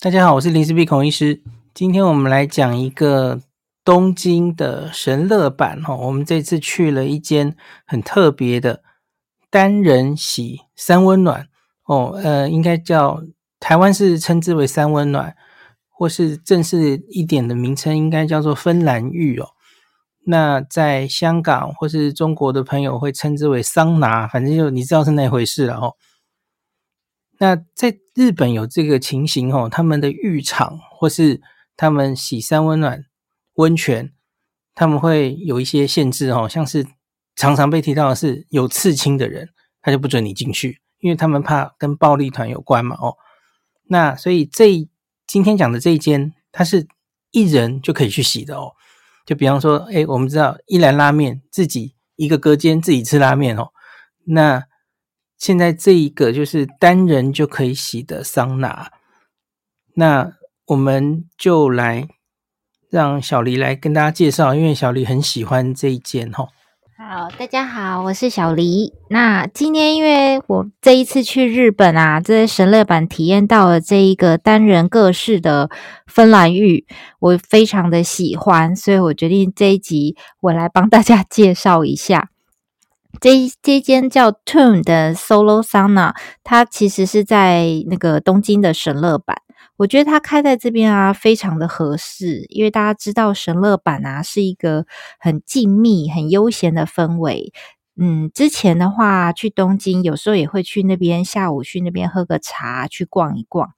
大家好，我是林氏璧孔医师。今天我们来讲一个东京的神乐版哈。我们这次去了一间很特别的单人洗三温暖哦，呃，应该叫台湾是称之为三温暖，或是正式一点的名称应该叫做芬兰浴哦。那在香港或是中国的朋友会称之为桑拿，反正就你知道是那回事了哦。那在日本有这个情形哦，他们的浴场或是他们洗三温暖温泉，他们会有一些限制哦，像是常常被提到的是有刺青的人，他就不准你进去，因为他们怕跟暴力团有关嘛哦。那所以这今天讲的这一间，它是一人就可以去洗的哦。就比方说，诶，我们知道一兰拉面自己一个隔间自己吃拉面哦，那。现在这一个就是单人就可以洗的桑拿，那我们就来让小黎来跟大家介绍，因为小黎很喜欢这一件哈。好，大家好，我是小黎。那今天因为我这一次去日本啊，在神乐坂体验到了这一个单人各式的芬兰浴，我非常的喜欢，所以我决定这一集我来帮大家介绍一下。这这间叫 Tune 的 Solo Sana 它其实是在那个东京的神乐坂。我觉得它开在这边啊，非常的合适，因为大家知道神乐坂啊是一个很静谧、很悠闲的氛围。嗯，之前的话去东京，有时候也会去那边，下午去那边喝个茶，去逛一逛。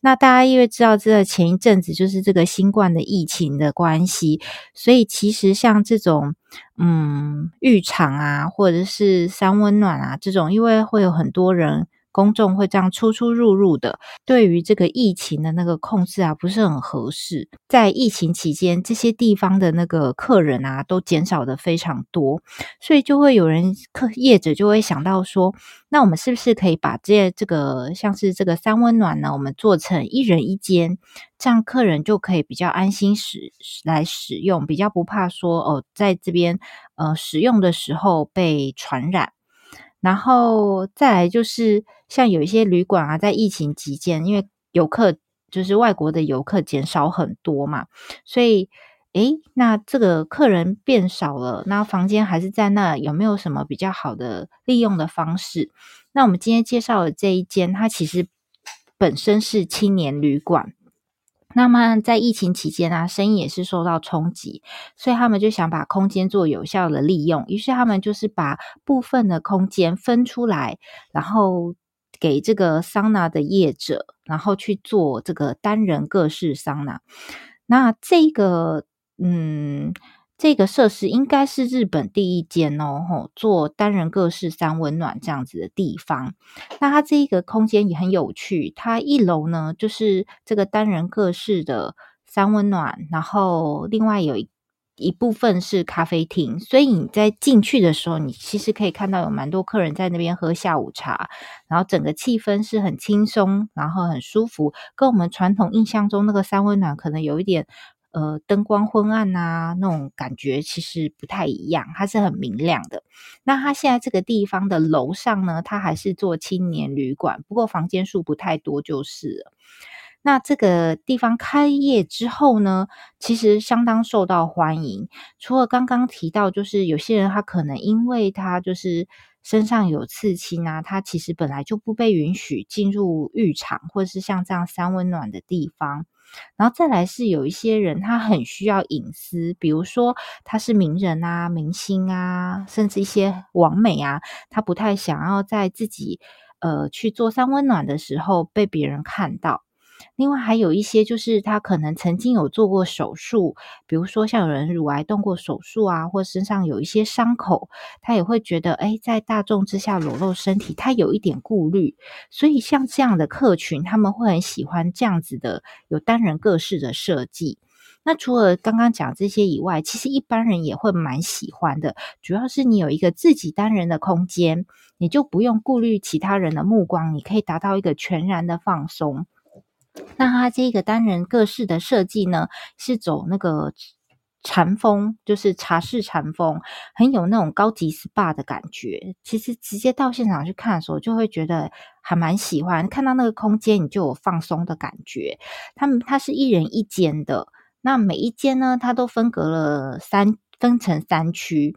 那大家因为知道这个前一阵子就是这个新冠的疫情的关系，所以其实像这种嗯浴场啊，或者是三温暖啊这种，因为会有很多人。公众会这样出出入入的，对于这个疫情的那个控制啊，不是很合适。在疫情期间，这些地方的那个客人啊，都减少的非常多，所以就会有人客业者就会想到说，那我们是不是可以把这这个像是这个三温暖呢，我们做成一人一间，这样客人就可以比较安心使来使用，比较不怕说哦，在这边呃使用的时候被传染。然后再来就是像有一些旅馆啊，在疫情期间，因为游客就是外国的游客减少很多嘛，所以诶，那这个客人变少了，那房间还是在那，有没有什么比较好的利用的方式？那我们今天介绍的这一间，它其实本身是青年旅馆。那么在疫情期间啊，生意也是受到冲击，所以他们就想把空间做有效的利用，于是他们就是把部分的空间分出来，然后给这个桑拿的业者，然后去做这个单人各式桑拿。那这个，嗯。这个设施应该是日本第一间哦，吼，做单人各式三温暖这样子的地方。那它这一个空间也很有趣，它一楼呢就是这个单人各式的三温暖，然后另外有一一部分是咖啡厅，所以你在进去的时候，你其实可以看到有蛮多客人在那边喝下午茶，然后整个气氛是很轻松，然后很舒服，跟我们传统印象中那个三温暖可能有一点。呃，灯光昏暗啊，那种感觉其实不太一样，它是很明亮的。那它现在这个地方的楼上呢，它还是做青年旅馆，不过房间数不太多就是了。那这个地方开业之后呢，其实相当受到欢迎。除了刚刚提到，就是有些人他可能因为他就是身上有刺青啊，他其实本来就不被允许进入浴场，或者是像这样三温暖的地方。然后再来是有一些人，他很需要隐私，比如说他是名人啊、明星啊，甚至一些网美啊，他不太想要在自己呃去做三温暖的时候被别人看到。另外还有一些就是他可能曾经有做过手术，比如说像有人乳癌动过手术啊，或身上有一些伤口，他也会觉得诶，在大众之下裸露身体，他有一点顾虑。所以像这样的客群，他们会很喜欢这样子的有单人各式的设计。那除了刚刚讲这些以外，其实一般人也会蛮喜欢的，主要是你有一个自己单人的空间，你就不用顾虑其他人的目光，你可以达到一个全然的放松。那它这个单人各式的设计呢，是走那个禅风，就是茶室禅风，很有那种高级 SPA 的感觉。其实直接到现场去看的时候，就会觉得还蛮喜欢。看到那个空间，你就有放松的感觉。他们它是一人一间的，那每一间呢，它都分隔了三，分成三区。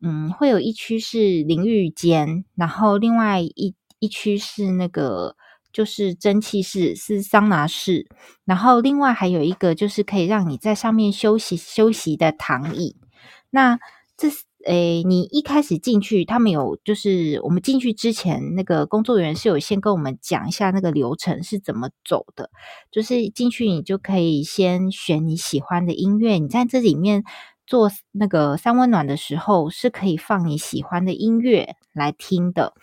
嗯，会有一区是淋浴间，然后另外一一区是那个。就是蒸汽室，是桑拿室，然后另外还有一个就是可以让你在上面休息休息的躺椅。那这是诶，你一开始进去，他们有就是我们进去之前，那个工作人员是有先跟我们讲一下那个流程是怎么走的。就是进去你就可以先选你喜欢的音乐，你在这里面做那个三温暖的时候，是可以放你喜欢的音乐来听的。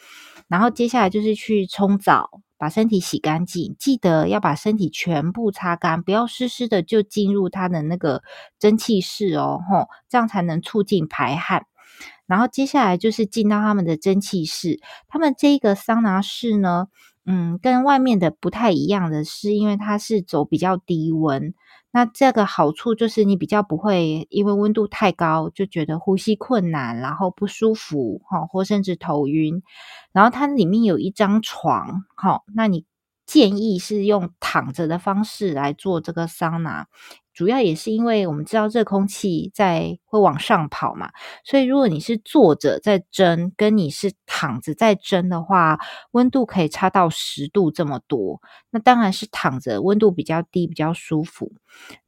然后接下来就是去冲澡。把身体洗干净，记得要把身体全部擦干，不要湿湿的就进入它的那个蒸汽室哦，吼，这样才能促进排汗。然后接下来就是进到他们的蒸汽室，他们这个桑拿室呢，嗯，跟外面的不太一样的是，因为它是走比较低温。那这个好处就是你比较不会因为温度太高就觉得呼吸困难，然后不舒服，哈，或甚至头晕。然后它里面有一张床，好，那你建议是用躺着的方式来做这个桑拿。主要也是因为我们知道热空气在会往上跑嘛，所以如果你是坐着在蒸，跟你是躺着在蒸的话，温度可以差到十度这么多。那当然是躺着，温度比较低，比较舒服。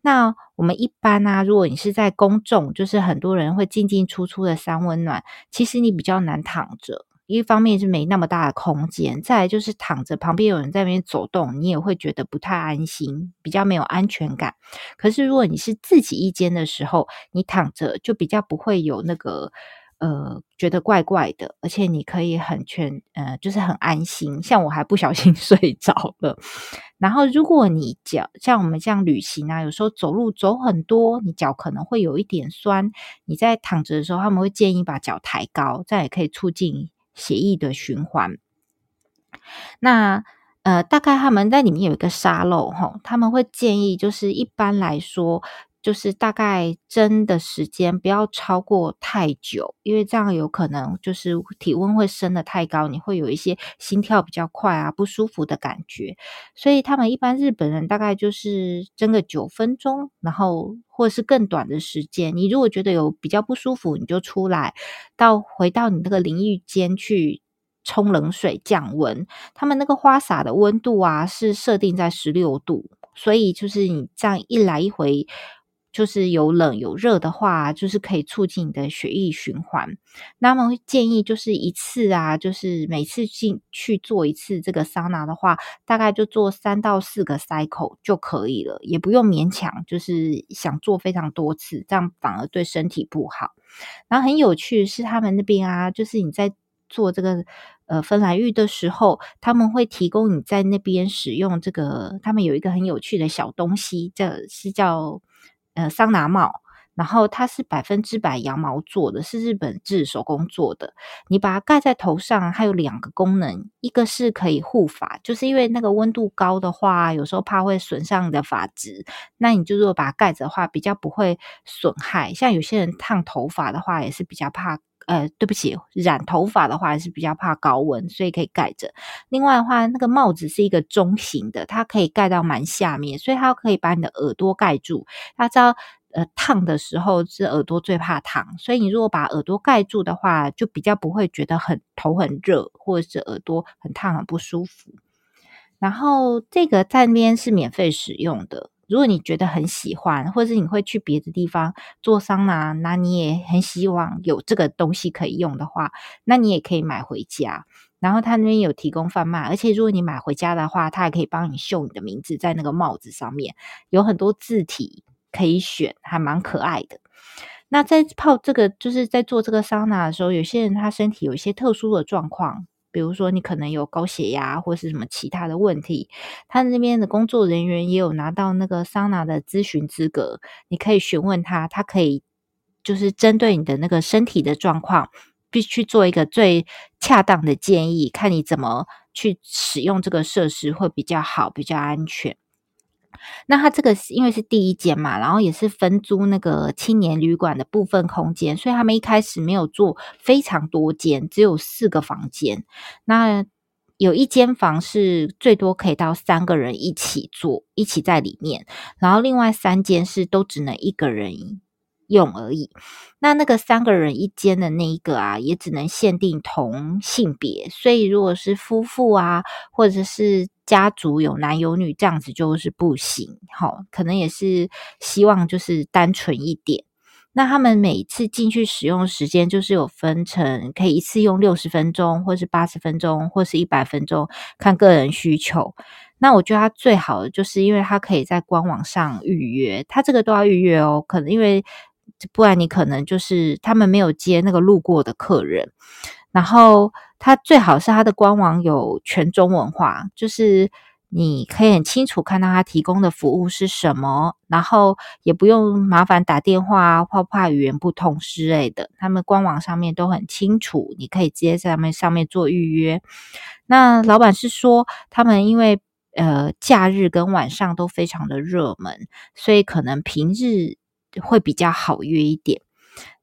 那我们一般啊，如果你是在公众，就是很多人会进进出出的三温暖，其实你比较难躺着。一方面是没那么大的空间，再来就是躺着旁边有人在那边走动，你也会觉得不太安心，比较没有安全感。可是如果你是自己一间的时候，你躺着就比较不会有那个呃觉得怪怪的，而且你可以很全呃就是很安心。像我还不小心 睡着了。然后如果你脚像我们这样旅行啊，有时候走路走很多，你脚可能会有一点酸。你在躺着的时候，他们会建议把脚抬高，这样也可以促进。协议的循环，那呃，大概他们在里面有一个沙漏哈，他们会建议，就是一般来说，就是大概蒸的时间不要超过太久，因为这样有可能就是体温会升得太高，你会有一些心跳比较快啊，不舒服的感觉。所以他们一般日本人大概就是蒸个九分钟，然后或者是更短的时间。你如果觉得有比较不舒服，你就出来到回到你那个淋浴间去冲冷水降温。他们那个花洒的温度啊是设定在十六度，所以就是你这样一来一回。就是有冷有热的话，就是可以促进你的血液循环。那么建议就是一次啊，就是每次进去做一次这个桑拿的话，大概就做三到四个 cycle 就可以了，也不用勉强，就是想做非常多次，这样反而对身体不好。然后很有趣是他们那边啊，就是你在做这个呃芬兰浴的时候，他们会提供你在那边使用这个，他们有一个很有趣的小东西，这是叫。呃，桑拿帽，然后它是百分之百羊毛做的，是日本制手工做的。你把它盖在头上，它有两个功能，一个是可以护发，就是因为那个温度高的话，有时候怕会损伤你的发质。那你就如果把它盖着的话，比较不会损害。像有些人烫头发的话，也是比较怕。呃，对不起，染头发的话还是比较怕高温，所以可以盖着。另外的话，那个帽子是一个中型的，它可以盖到蛮下面，所以它可以把你的耳朵盖住。大家知道，呃，烫的时候是耳朵最怕烫，所以你如果把耳朵盖住的话，就比较不会觉得很头很热，或者是耳朵很烫很不舒服。然后这个在那边是免费使用的。如果你觉得很喜欢，或者是你会去别的地方做桑拿，那你也很希望有这个东西可以用的话，那你也可以买回家。然后他那边有提供贩卖，而且如果你买回家的话，他还可以帮你绣你的名字在那个帽子上面，有很多字体可以选，还蛮可爱的。那在泡这个，就是在做这个桑拿的时候，有些人他身体有一些特殊的状况。比如说，你可能有高血压或是什么其他的问题，他那边的工作人员也有拿到那个桑拿的咨询资格，你可以询问他，他可以就是针对你的那个身体的状况，必须做一个最恰当的建议，看你怎么去使用这个设施会比较好，比较安全。那他这个是因为是第一间嘛，然后也是分租那个青年旅馆的部分空间，所以他们一开始没有做非常多间，只有四个房间。那有一间房是最多可以到三个人一起住，一起在里面，然后另外三间是都只能一个人用而已。那那个三个人一间的那一个啊，也只能限定同性别，所以如果是夫妇啊，或者是家族有男有女这样子就是不行。好，可能也是希望就是单纯一点。那他们每次进去使用时间就是有分成，可以一次用六十分钟，或是八十分钟，或是一百分钟，看个人需求。那我觉得它最好的就是因为它可以在官网上预约，它这个都要预约哦，可能因为。不然你可能就是他们没有接那个路过的客人，然后他最好是他的官网有全中文化，就是你可以很清楚看到他提供的服务是什么，然后也不用麻烦打电话啊，或怕语言不通之类的，他们官网上面都很清楚，你可以直接在上面上面做预约。那老板是说，他们因为呃假日跟晚上都非常的热门，所以可能平日。会比较好约一点，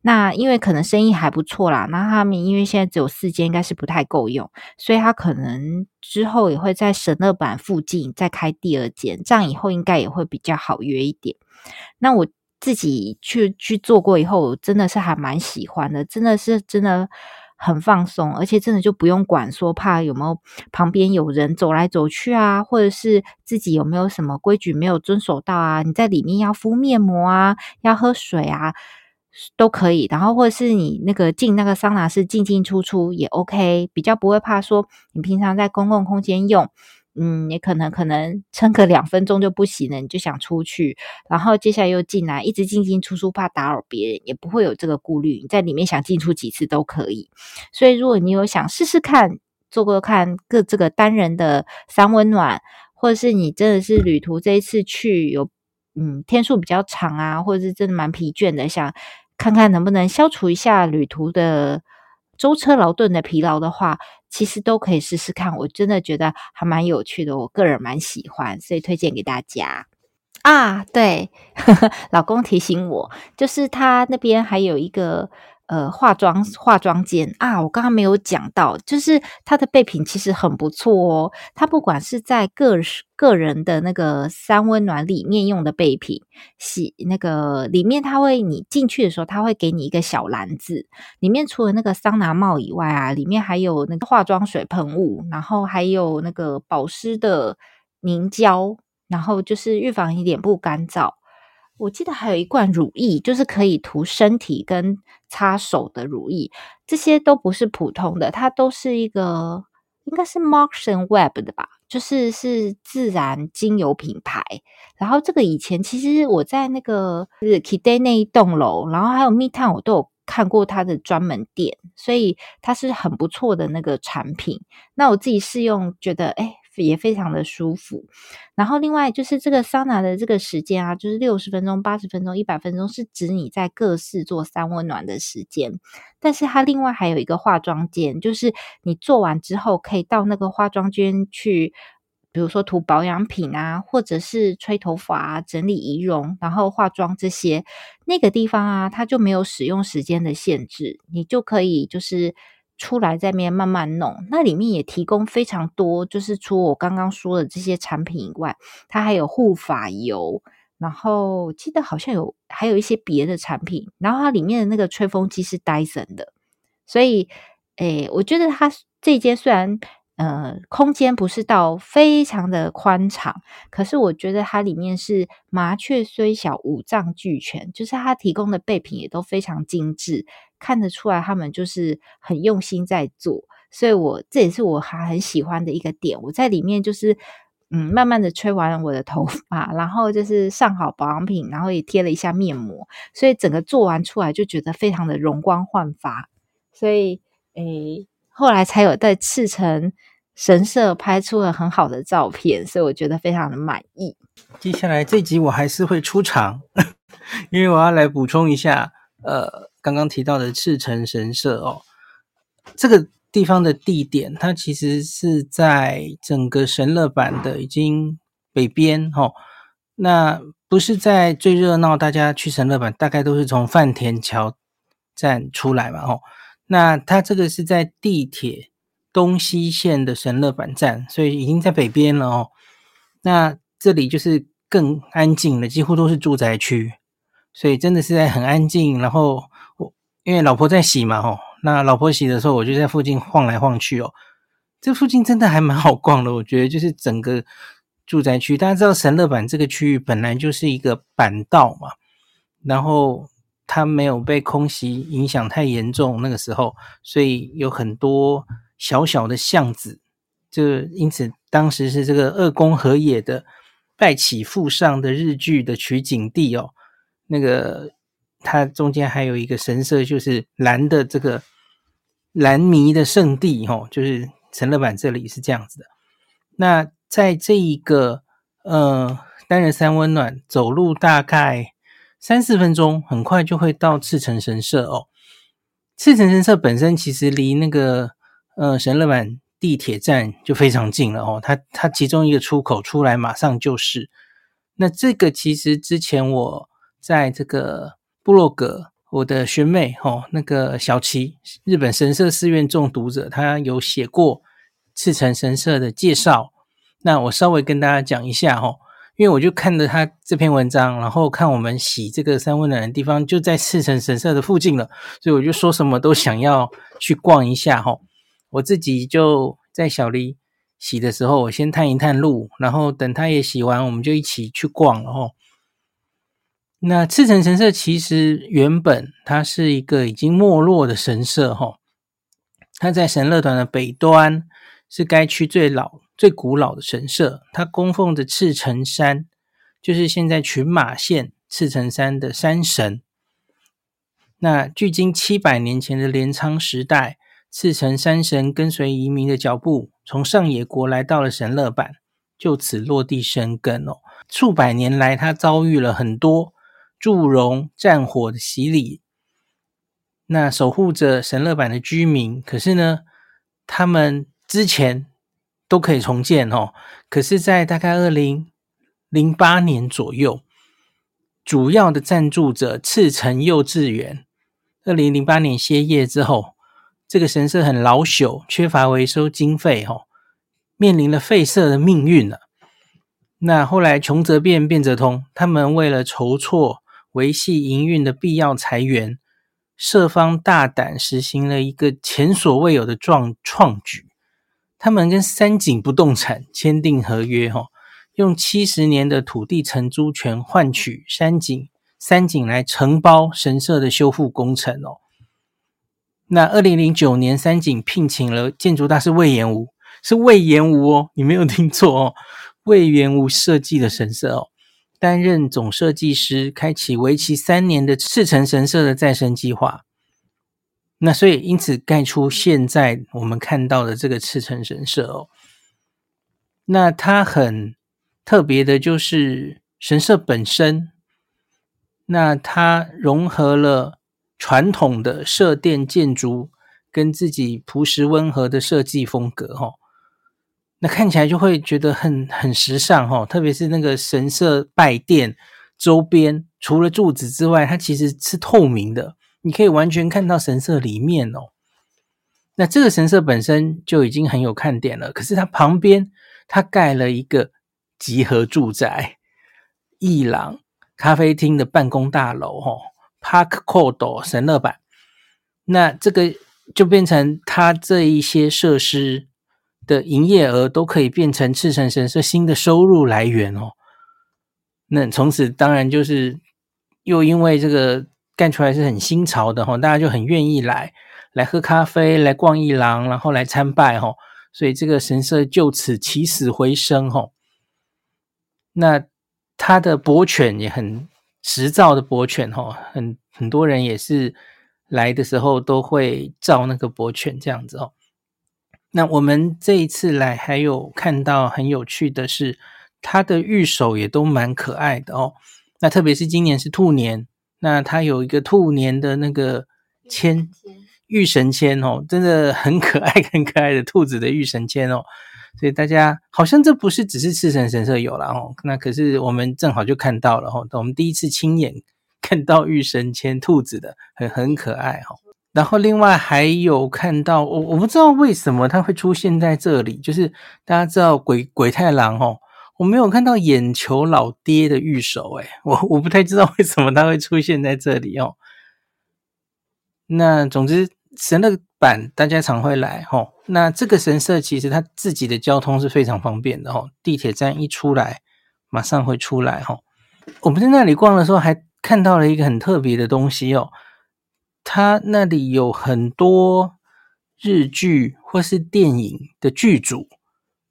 那因为可能生意还不错啦，那他们因为现在只有四间，应该是不太够用，所以他可能之后也会在神乐坂附近再开第二间，这样以后应该也会比较好约一点。那我自己去去做过以后，真的是还蛮喜欢的，真的是真的。很放松，而且真的就不用管说怕有没有旁边有人走来走去啊，或者是自己有没有什么规矩没有遵守到啊？你在里面要敷面膜啊，要喝水啊，都可以。然后或者是你那个进那个桑拿室进进出出也 OK，比较不会怕说你平常在公共空间用。嗯，你可能可能撑个两分钟就不行了，你就想出去，然后接下来又进来，一直进进出出，怕打扰别人，也不会有这个顾虑。你在里面想进出几次都可以。所以，如果你有想试试看，做过看个这个单人的三温暖，或者是你真的是旅途这一次去有嗯天数比较长啊，或者是真的蛮疲倦的，想看看能不能消除一下旅途的。舟车劳顿的疲劳的话，其实都可以试试看。我真的觉得还蛮有趣的，我个人蛮喜欢，所以推荐给大家。啊，对，老公提醒我，就是他那边还有一个。呃，化妆化妆间啊，我刚刚没有讲到，就是它的备品其实很不错哦。它不管是在个个人的那个三温暖里面用的备品，洗那个里面，它会你进去的时候，它会给你一个小篮子，里面除了那个桑拿帽以外啊，里面还有那个化妆水喷雾，然后还有那个保湿的凝胶，然后就是预防你脸部干燥。我记得还有一罐乳液，就是可以涂身体跟擦手的乳液，这些都不是普通的，它都是一个应该是 Marks and Web 的吧，就是是自然精油品牌。然后这个以前其实我在那个是 Kide 那一栋楼，然后还有 Midtown 我都有看过它的专门店，所以它是很不错的那个产品。那我自己试用觉得，诶也非常的舒服，然后另外就是这个桑拿的这个时间啊，就是六十分钟、八十分钟、一百分钟，是指你在各室做三温暖的时间。但是它另外还有一个化妆间，就是你做完之后可以到那个化妆间去，比如说涂保养品啊，或者是吹头发啊、整理仪容，然后化妆这些。那个地方啊，它就没有使用时间的限制，你就可以就是。出来在面慢慢弄，那里面也提供非常多，就是除我刚刚说的这些产品以外，它还有护发油，然后记得好像有还有一些别的产品，然后它里面的那个吹风机是 Dyson 的，所以诶，我觉得它这间虽然。呃，空间不是到非常的宽敞，可是我觉得它里面是麻雀虽小，五脏俱全，就是它提供的备品也都非常精致，看得出来他们就是很用心在做，所以我这也是我还很喜欢的一个点。我在里面就是嗯，慢慢的吹完我的头发，然后就是上好保养品，然后也贴了一下面膜，所以整个做完出来就觉得非常的容光焕发，所以诶。后来才有在赤城神社拍出了很好的照片，所以我觉得非常的满意。接下来这集我还是会出场，因为我要来补充一下，呃，刚刚提到的赤城神社哦，这个地方的地点，它其实是在整个神乐坂的已经北边哦，那不是在最热闹，大家去神乐坂大概都是从饭田桥站出来嘛，吼。那它这个是在地铁东西线的神乐坂站，所以已经在北边了哦。那这里就是更安静了，几乎都是住宅区，所以真的是在很安静。然后我因为老婆在洗嘛，吼，那老婆洗的时候，我就在附近晃来晃去哦。这附近真的还蛮好逛的，我觉得就是整个住宅区。大家知道神乐坂这个区域本来就是一个板道嘛，然后。它没有被空袭影响太严重，那个时候，所以有很多小小的巷子，就因此当时是这个二宫和也的《拜起复上》的日剧的取景地哦。那个它中间还有一个神社，就是蓝的这个蓝迷的圣地哦，就是神乐坂这里是这样子的。那在这一个呃单人三温暖，走路大概。三四分钟，很快就会到赤城神社哦。赤城神社本身其实离那个呃神乐坂地铁站就非常近了哦。它它其中一个出口出来马上就是。那这个其实之前我在这个布洛格，我的学妹哦，那个小琪，日本神社寺院中读者，他有写过赤城神社的介绍。那我稍微跟大家讲一下哦。因为我就看着他这篇文章，然后看我们洗这个三温暖的地方就在赤城神社的附近了，所以我就说什么都想要去逛一下哈。我自己就在小黎洗的时候，我先探一探路，然后等他也洗完，我们就一起去逛了哈。那赤城神社其实原本它是一个已经没落的神社哈，它在神乐团的北端，是该区最老。最古老的神社，它供奉着赤城山，就是现在群马县赤城山的山神。那距今七百年前的镰仓时代，赤城山神跟随移民的脚步，从上野国来到了神乐坂，就此落地生根哦。数百年来，他遭遇了很多祝融战火的洗礼。那守护着神乐坂的居民，可是呢，他们之前。都可以重建哦，可是，在大概二零零八年左右，主要的赞助者赤城幼稚园，二零零八年歇业之后，这个神社很老朽，缺乏维修经费，哦，面临了废社的命运了。那后来穷则变，变则通，他们为了筹措维系营运的必要财源，社方大胆实行了一个前所未有的壮创举。他们跟三井不动产签订合约，哈，用七十年的土地承租权换取三井三井来承包神社的修复工程哦。那二零零九年，三井聘请了建筑大师隈研吾，是魏延吾哦，你没有听错哦，魏延吾设计的神社哦，担任总设计师，开启为期三年的赤城神社的再生计划。那所以，因此盖出现在我们看到的这个赤城神社哦。那它很特别的，就是神社本身，那它融合了传统的社殿建筑跟自己朴实温和的设计风格哈。那看起来就会觉得很很时尚哈。特别是那个神社拜殿周边，除了柱子之外，它其实是透明的。你可以完全看到神社里面哦，那这个神社本身就已经很有看点了。可是它旁边，它盖了一个集合住宅、艺廊、咖啡厅的办公大楼，哦，Park Court 神乐坂。那这个就变成它这一些设施的营业额都可以变成赤城神社新的收入来源哦。那从此当然就是又因为这个。干出来是很新潮的哈，大家就很愿意来来喝咖啡，来逛一廊，然后来参拜哈，所以这个神社就此起死回生哈。那它的博犬也很实造的博犬哈，很很多人也是来的时候都会照那个博犬这样子哦。那我们这一次来还有看到很有趣的是，它的玉手也都蛮可爱的哦。那特别是今年是兔年。那它有一个兔年的那个签，玉神签哦，真的很可爱，很可爱的兔子的玉神签哦。所以大家好像这不是只是赤神神社有了哦，那可是我们正好就看到了哦，我们第一次亲眼看到御神签兔子的，很很可爱哈。然后另外还有看到我我不知道为什么它会出现在这里，就是大家知道鬼鬼太郎哦，我没有看到眼球老爹的御守诶，我我不太知道为什么它会出现在这里哦。那总之神乐版大家常会来哦，那这个神社其实它自己的交通是非常方便的哦，地铁站一出来马上会出来哦。我们在那里逛的时候还看到了一个很特别的东西哦，它那里有很多日剧或是电影的剧组，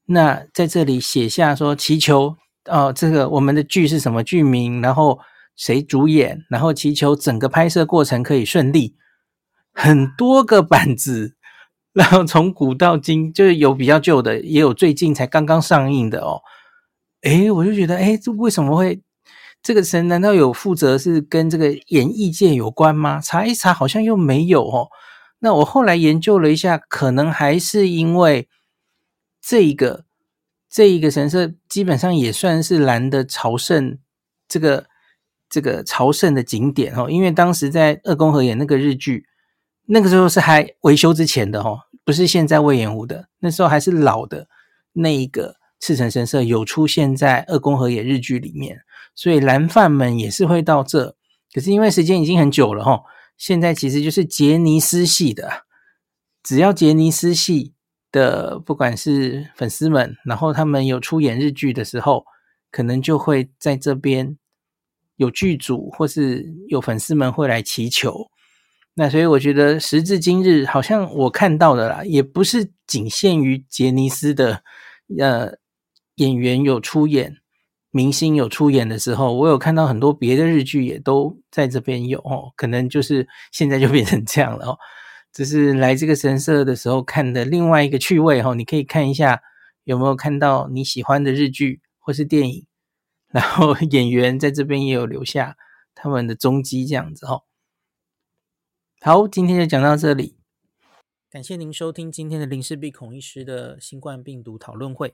那在这里写下说祈求哦，这个我们的剧是什么剧名，然后谁主演，然后祈求整个拍摄过程可以顺利。很多个板子，然后从古到今，就是有比较旧的，也有最近才刚刚上映的哦。诶，我就觉得，诶，这为什么会这个神？难道有负责是跟这个演艺界有关吗？查一查，好像又没有哦。那我后来研究了一下，可能还是因为这一个这一个神社基本上也算是岚的朝圣这个这个朝圣的景点哦。因为当时在二宫和也那个日剧。那个时候是还维修之前的哦，不是现在隈研吾的。那时候还是老的那一个赤城神社有出现在二宫和也日剧里面，所以蓝饭们也是会到这。可是因为时间已经很久了哈，现在其实就是杰尼斯系的，只要杰尼斯系的，不管是粉丝们，然后他们有出演日剧的时候，可能就会在这边有剧组或是有粉丝们会来祈求。那所以我觉得时至今日，好像我看到的啦，也不是仅限于杰尼斯的呃演员有出演，明星有出演的时候，我有看到很多别的日剧也都在这边有哦，可能就是现在就变成这样了哦。这是来这个神社的时候看的另外一个趣味哦，你可以看一下有没有看到你喜欢的日剧或是电影，然后演员在这边也有留下他们的踪迹，这样子哦。好，今天就讲到这里。感谢您收听今天的林氏璧孔医师的新冠病毒讨论会。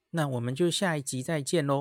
那我们就下一集再见喽。